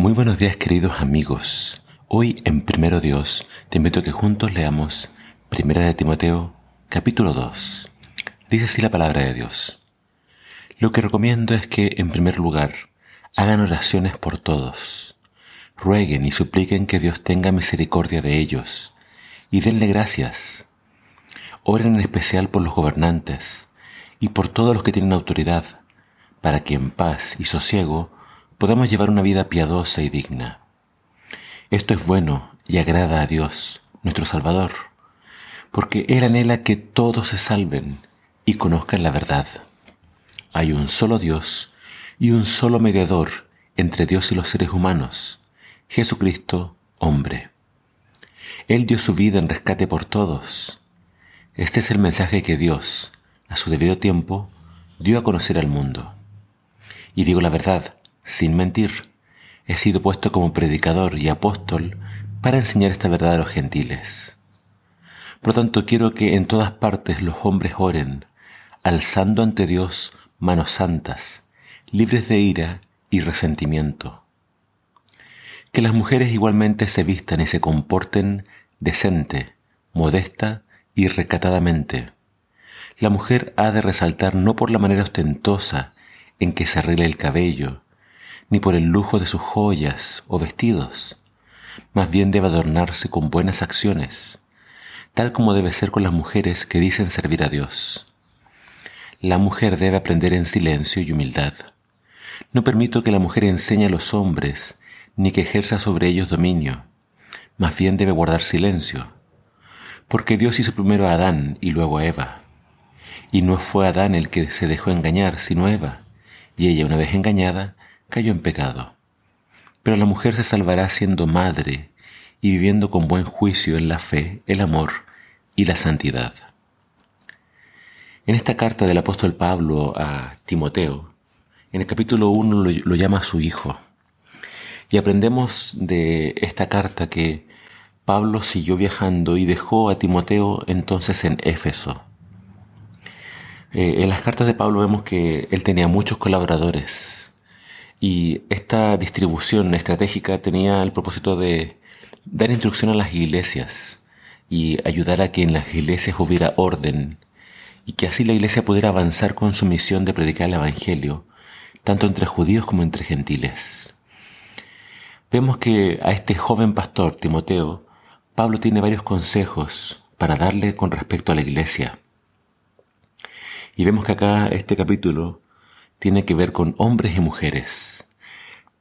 Muy buenos días queridos amigos. Hoy en Primero Dios te invito a que juntos leamos Primera de Timoteo capítulo 2. Dice así la palabra de Dios. Lo que recomiendo es que en primer lugar hagan oraciones por todos. Rueguen y supliquen que Dios tenga misericordia de ellos y denle gracias. Oren en especial por los gobernantes y por todos los que tienen autoridad, para que en paz y sosiego podamos llevar una vida piadosa y digna. Esto es bueno y agrada a Dios, nuestro Salvador, porque Él anhela que todos se salven y conozcan la verdad. Hay un solo Dios y un solo mediador entre Dios y los seres humanos, Jesucristo, hombre. Él dio su vida en rescate por todos. Este es el mensaje que Dios, a su debido tiempo, dio a conocer al mundo. Y digo la verdad, sin mentir, he sido puesto como predicador y apóstol para enseñar esta verdad a los gentiles. Por lo tanto, quiero que en todas partes los hombres oren, alzando ante Dios manos santas, libres de ira y resentimiento. Que las mujeres igualmente se vistan y se comporten decente, modesta y recatadamente. La mujer ha de resaltar no por la manera ostentosa en que se arregla el cabello, ni por el lujo de sus joyas o vestidos. Más bien debe adornarse con buenas acciones, tal como debe ser con las mujeres que dicen servir a Dios. La mujer debe aprender en silencio y humildad. No permito que la mujer enseñe a los hombres, ni que ejerza sobre ellos dominio. Más bien debe guardar silencio, porque Dios hizo primero a Adán y luego a Eva. Y no fue Adán el que se dejó engañar, sino Eva, y ella, una vez engañada, cayó en pecado. Pero la mujer se salvará siendo madre y viviendo con buen juicio en la fe, el amor y la santidad. En esta carta del apóstol Pablo a Timoteo, en el capítulo 1 lo, llama su hijo. Y aprendemos de esta carta que Pablo siguió viajando y dejó a Timoteo entonces en Éfeso. Eh, en las cartas de Pablo vemos que él tenía muchos colaboradores, y esta distribución estratégica tenía el propósito de dar instrucción a las iglesias y ayudar a que en las iglesias hubiera orden y que así la iglesia pudiera avanzar con su misión de predicar el Evangelio, tanto entre judíos como entre gentiles. Vemos que a este joven pastor, Timoteo, Pablo tiene varios consejos para darle con respecto a la iglesia. Y vemos que acá este capítulo tiene que ver con hombres y mujeres.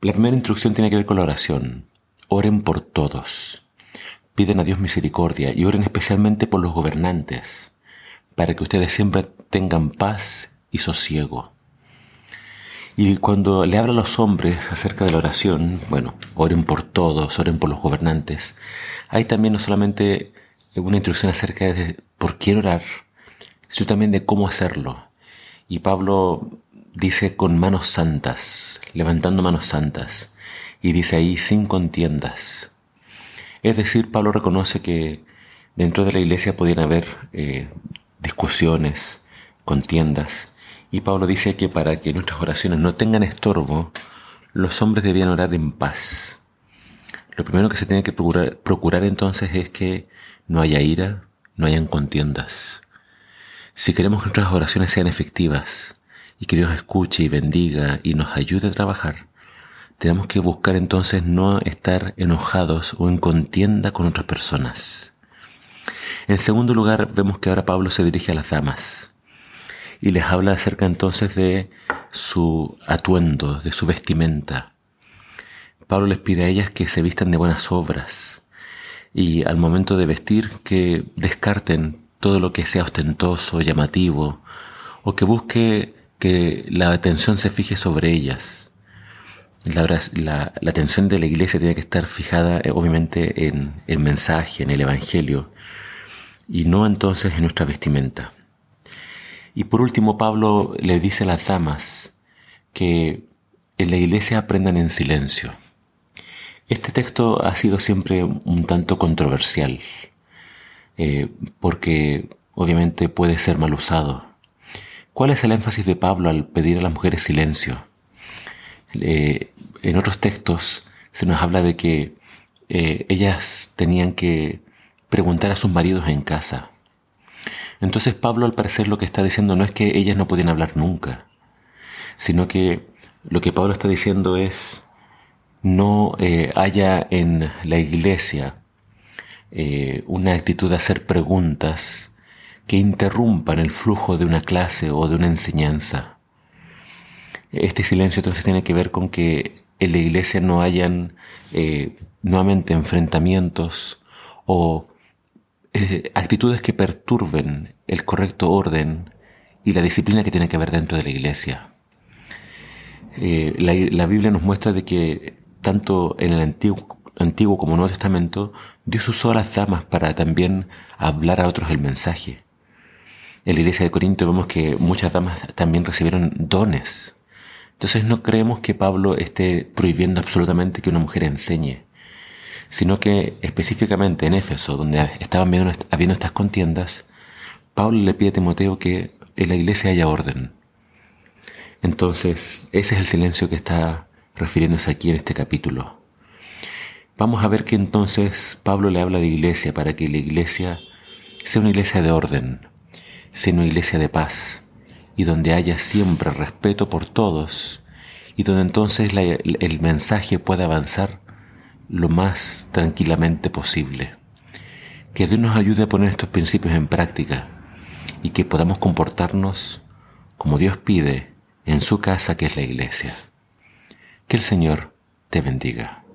La primera instrucción tiene que ver con la oración. Oren por todos. Piden a Dios misericordia y oren especialmente por los gobernantes, para que ustedes siempre tengan paz y sosiego. Y cuando le habla a los hombres acerca de la oración, bueno, oren por todos, oren por los gobernantes, hay también no solamente una instrucción acerca de por quién orar, sino también de cómo hacerlo. Y Pablo dice con manos santas, levantando manos santas, y dice ahí sin contiendas. Es decir, Pablo reconoce que dentro de la iglesia podían haber eh, discusiones, contiendas, y Pablo dice que para que nuestras oraciones no tengan estorbo, los hombres debían orar en paz. Lo primero que se tiene que procurar, procurar entonces es que no haya ira, no hayan contiendas. Si queremos que nuestras oraciones sean efectivas, y que Dios escuche y bendiga y nos ayude a trabajar, tenemos que buscar entonces no estar enojados o en contienda con otras personas. En segundo lugar, vemos que ahora Pablo se dirige a las damas y les habla acerca entonces de su atuendo, de su vestimenta. Pablo les pide a ellas que se vistan de buenas obras y al momento de vestir que descarten todo lo que sea ostentoso, llamativo, o que busque que la atención se fije sobre ellas. La, atención de la iglesia tiene que estar fijada eh, obviamente en el mensaje, en el Evangelio, y no entonces en nuestra vestimenta. Y por último, Pablo le dice a las damas que en la iglesia aprendan en silencio. Este texto ha sido siempre un tanto controversial, eh, porque obviamente puede ser mal usado ¿Cuál es el énfasis de Pablo al pedir a las mujeres silencio? en otros textos se nos habla de que eh, ellas tenían que preguntar a sus maridos en casa. Entonces Pablo al parecer lo que está diciendo no es que ellas no podían hablar nunca, sino que lo que Pablo está diciendo es no eh, haya en la iglesia eh, una actitud de hacer preguntas que interrumpan el flujo de una clase o de una enseñanza. Este silencio entonces tiene que ver con que en la iglesia no hayan eh, nuevamente enfrentamientos o eh, actitudes que perturben el correcto orden y la disciplina que tiene que haber dentro de la iglesia. Eh, la, Biblia nos muestra de que tanto en el Antiguo, Antiguo como Nuevo Testamento Dios usó a las damas para también hablar a otros el mensaje. En la iglesia de Corinto vemos que muchas damas también recibieron dones entonces no creemos que Pablo esté prohibiendo absolutamente que una mujer enseñe, sino que específicamente en Éfeso, donde estaban habiendo estas contiendas, Pablo le pide a Timoteo que en la iglesia haya orden. Entonces, ese es el silencio que está refiriéndose aquí en este capítulo. Vamos a ver que entonces Pablo le habla a la iglesia para que la iglesia sea una iglesia de orden, sea una iglesia de paz, y donde haya siempre respeto por todos y donde entonces el mensaje pueda avanzar lo más tranquilamente posible. Que Dios nos ayude a poner estos principios en práctica y que podamos comportarnos como Dios pide en su casa que es la iglesia. Que el Señor te bendiga.